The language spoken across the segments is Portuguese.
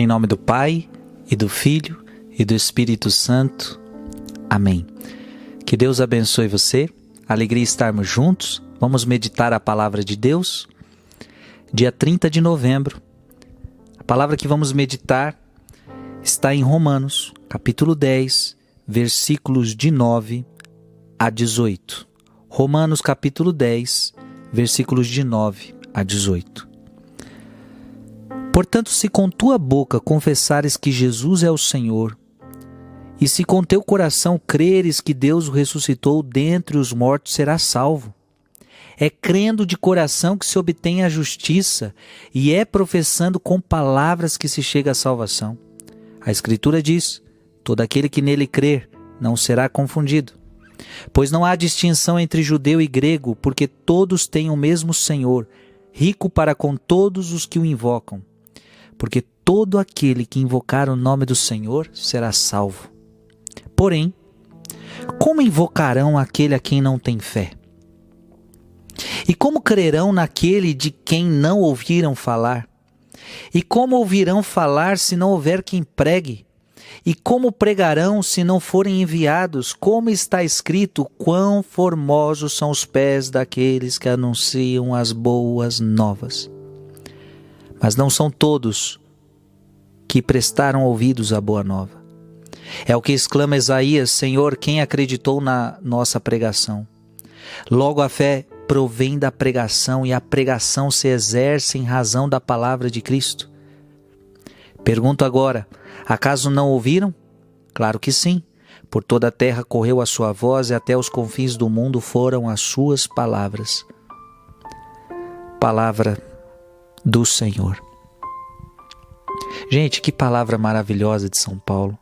Em nome do Pai, e do Filho, e do Espírito Santo. Amém. Que Deus abençoe você. Alegria estarmos juntos. Vamos meditar a palavra de Deus. Dia 30 de novembro. A palavra que vamos meditar está em Romanos, capítulo 10, versículos de 9 a 18. Romanos, capítulo 10, versículos de 9 a 18. Portanto, se com tua boca confessares que Jesus é o Senhor, e se com teu coração creres que Deus o ressuscitou dentre os mortos, serás salvo. É crendo de coração que se obtém a justiça, e é professando com palavras que se chega à salvação. A Escritura diz: todo aquele que nele crer não será confundido. Pois não há distinção entre judeu e grego, porque todos têm o mesmo Senhor, rico para com todos os que o invocam porque todo aquele que invocar o nome do Senhor será salvo. Porém, como invocarão aquele a quem não tem fé? E como crerão naquele de quem não ouviram falar? E como ouvirão falar se não houver quem pregue? E como pregarão se não forem enviados? Como está escrito, quão formosos são os pés daqueles que anunciam as boas novas. Mas não são todos que prestaram ouvidos à boa nova. É o que exclama Isaías: Senhor, quem acreditou na nossa pregação? Logo a fé provém da pregação e a pregação se exerce em razão da palavra de Cristo. Pergunto agora: acaso não ouviram? Claro que sim. Por toda a terra correu a sua voz e até os confins do mundo foram as suas palavras. Palavra do Senhor. Gente, que palavra maravilhosa de São Paulo.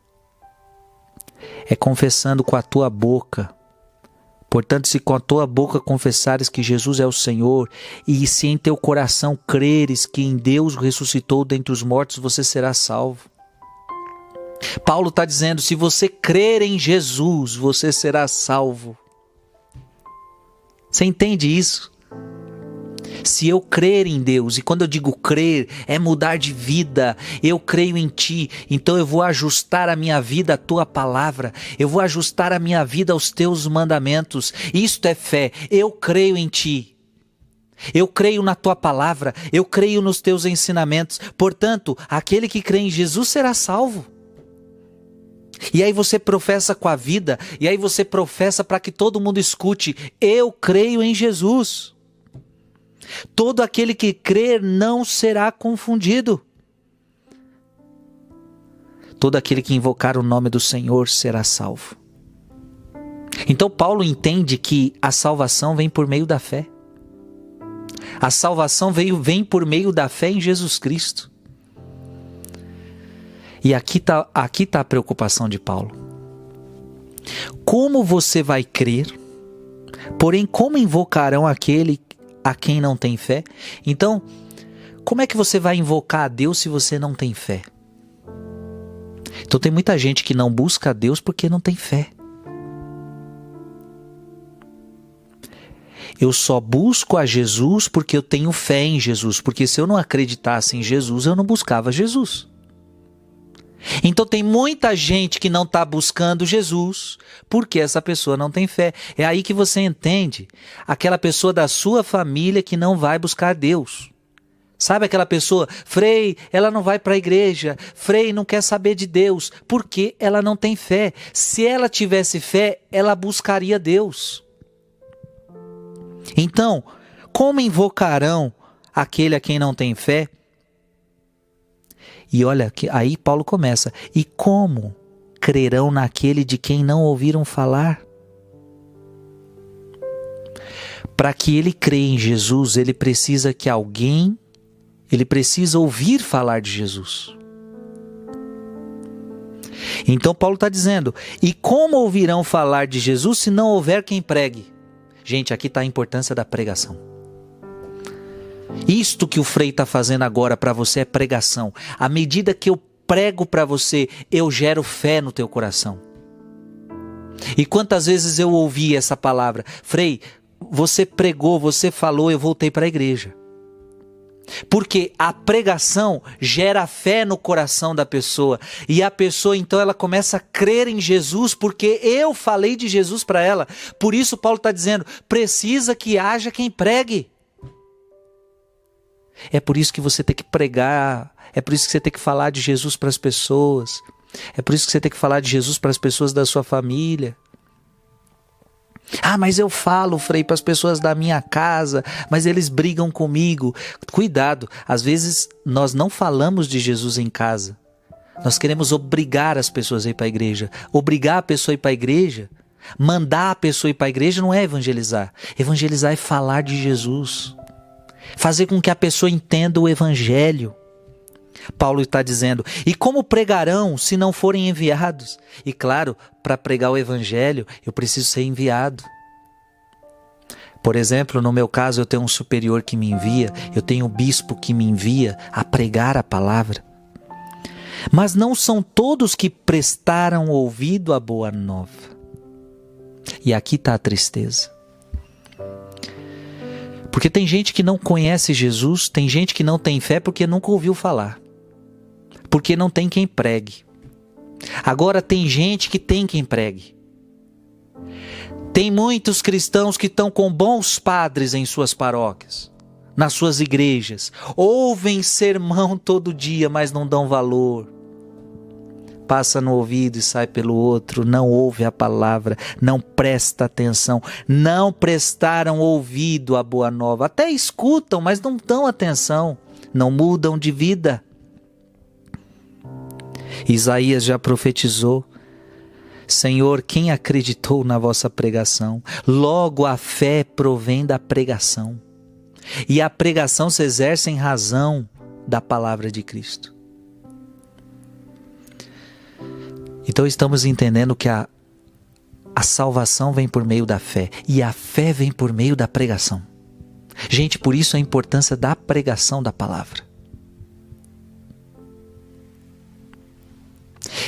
É confessando com a tua boca. Portanto, se com a tua boca confessares que Jesus é o Senhor, e se em teu coração creres que em Deus ressuscitou dentre os mortos, você será salvo. Paulo está dizendo: se você crer em Jesus, você será salvo. Você entende isso? Se eu crer em Deus, e quando eu digo crer, é mudar de vida, eu creio em Ti, então eu vou ajustar a minha vida à Tua palavra, eu vou ajustar a minha vida aos Teus mandamentos. Isto é fé, eu creio em Ti. Eu creio na tua palavra, eu creio nos teus ensinamentos. Portanto, aquele que crê em Jesus será salvo. E aí você professa com a vida, e aí você professa para que todo mundo escute: eu creio em Jesus. Todo aquele que crer não será confundido. Todo aquele que invocar o nome do Senhor será salvo. Então, Paulo entende que a salvação vem por meio da fé. A salvação veio, vem por meio da fé em Jesus Cristo. E aqui está aqui tá a preocupação de Paulo. Como você vai crer? Porém, como invocarão aquele a quem não tem fé. Então, como é que você vai invocar a Deus se você não tem fé? Então tem muita gente que não busca a Deus porque não tem fé. Eu só busco a Jesus porque eu tenho fé em Jesus, porque se eu não acreditasse em Jesus, eu não buscava Jesus. Então tem muita gente que não está buscando Jesus porque essa pessoa não tem fé. É aí que você entende aquela pessoa da sua família que não vai buscar Deus. Sabe aquela pessoa, Frei, ela não vai para a igreja, Frei não quer saber de Deus, porque ela não tem fé. Se ela tivesse fé, ela buscaria Deus. Então, como invocarão aquele a quem não tem fé? E olha que aí Paulo começa: "E como crerão naquele de quem não ouviram falar?" Para que ele creia em Jesus, ele precisa que alguém, ele precisa ouvir falar de Jesus. Então Paulo está dizendo: e como ouvirão falar de Jesus se não houver quem pregue? Gente, aqui está a importância da pregação. Isto que o Frei está fazendo agora para você é pregação. À medida que eu prego para você, eu gero fé no teu coração. E quantas vezes eu ouvi essa palavra, Frei, você pregou, você falou, eu voltei para a igreja. Porque a pregação gera fé no coração da pessoa e a pessoa então ela começa a crer em Jesus porque eu falei de Jesus para ela. Por isso Paulo está dizendo: precisa que haja quem pregue. É por isso que você tem que pregar, é por isso que você tem que falar de Jesus para as pessoas, é por isso que você tem que falar de Jesus para as pessoas da sua família. Ah, mas eu falo, Frei, para as pessoas da minha casa, mas eles brigam comigo. Cuidado, às vezes nós não falamos de Jesus em casa. Nós queremos obrigar as pessoas a ir para a igreja. Obrigar a pessoa a ir para a igreja, mandar a pessoa ir para a igreja não é evangelizar. Evangelizar é falar de Jesus. Fazer com que a pessoa entenda o evangelho. Paulo está dizendo: e como pregarão se não forem enviados? E claro, para pregar o evangelho, eu preciso ser enviado. Por exemplo, no meu caso, eu tenho um superior que me envia, eu tenho um bispo que me envia a pregar a palavra. Mas não são todos que prestaram ouvido à boa nova. E aqui está a tristeza. Porque tem gente que não conhece Jesus, tem gente que não tem fé porque nunca ouviu falar porque não tem quem pregue. Agora tem gente que tem quem pregue. Tem muitos cristãos que estão com bons padres em suas paróquias, nas suas igrejas, ouvem sermão todo dia, mas não dão valor. Passa no ouvido e sai pelo outro, não ouve a palavra, não presta atenção, não prestaram ouvido à boa nova. Até escutam, mas não dão atenção, não mudam de vida. Isaías já profetizou. Senhor, quem acreditou na vossa pregação? Logo a fé provém da pregação. E a pregação se exerce em razão da palavra de Cristo. Então estamos entendendo que a, a salvação vem por meio da fé e a fé vem por meio da pregação. Gente, por isso a importância da pregação da palavra.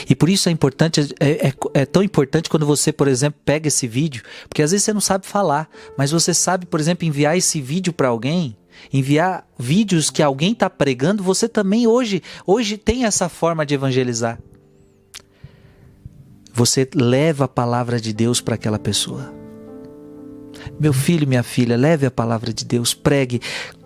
E por isso é importante, é, é, é, tão importante quando você, por exemplo, pega esse vídeo, porque às vezes você não sabe falar, mas você sabe, por exemplo, enviar esse vídeo para alguém, enviar vídeos que alguém está pregando, você também hoje, hoje tem essa forma de evangelizar. Você leva a palavra de Deus para aquela pessoa. Meu filho, minha filha, leve a palavra de Deus, pregue.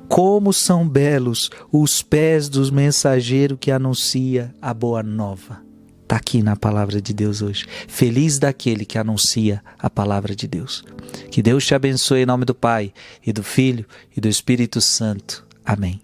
Como são belos os pés dos mensageiros que anuncia a boa nova. Está aqui na palavra de Deus hoje. Feliz daquele que anuncia a palavra de Deus. Que Deus te abençoe em nome do Pai, e do Filho, e do Espírito Santo. Amém.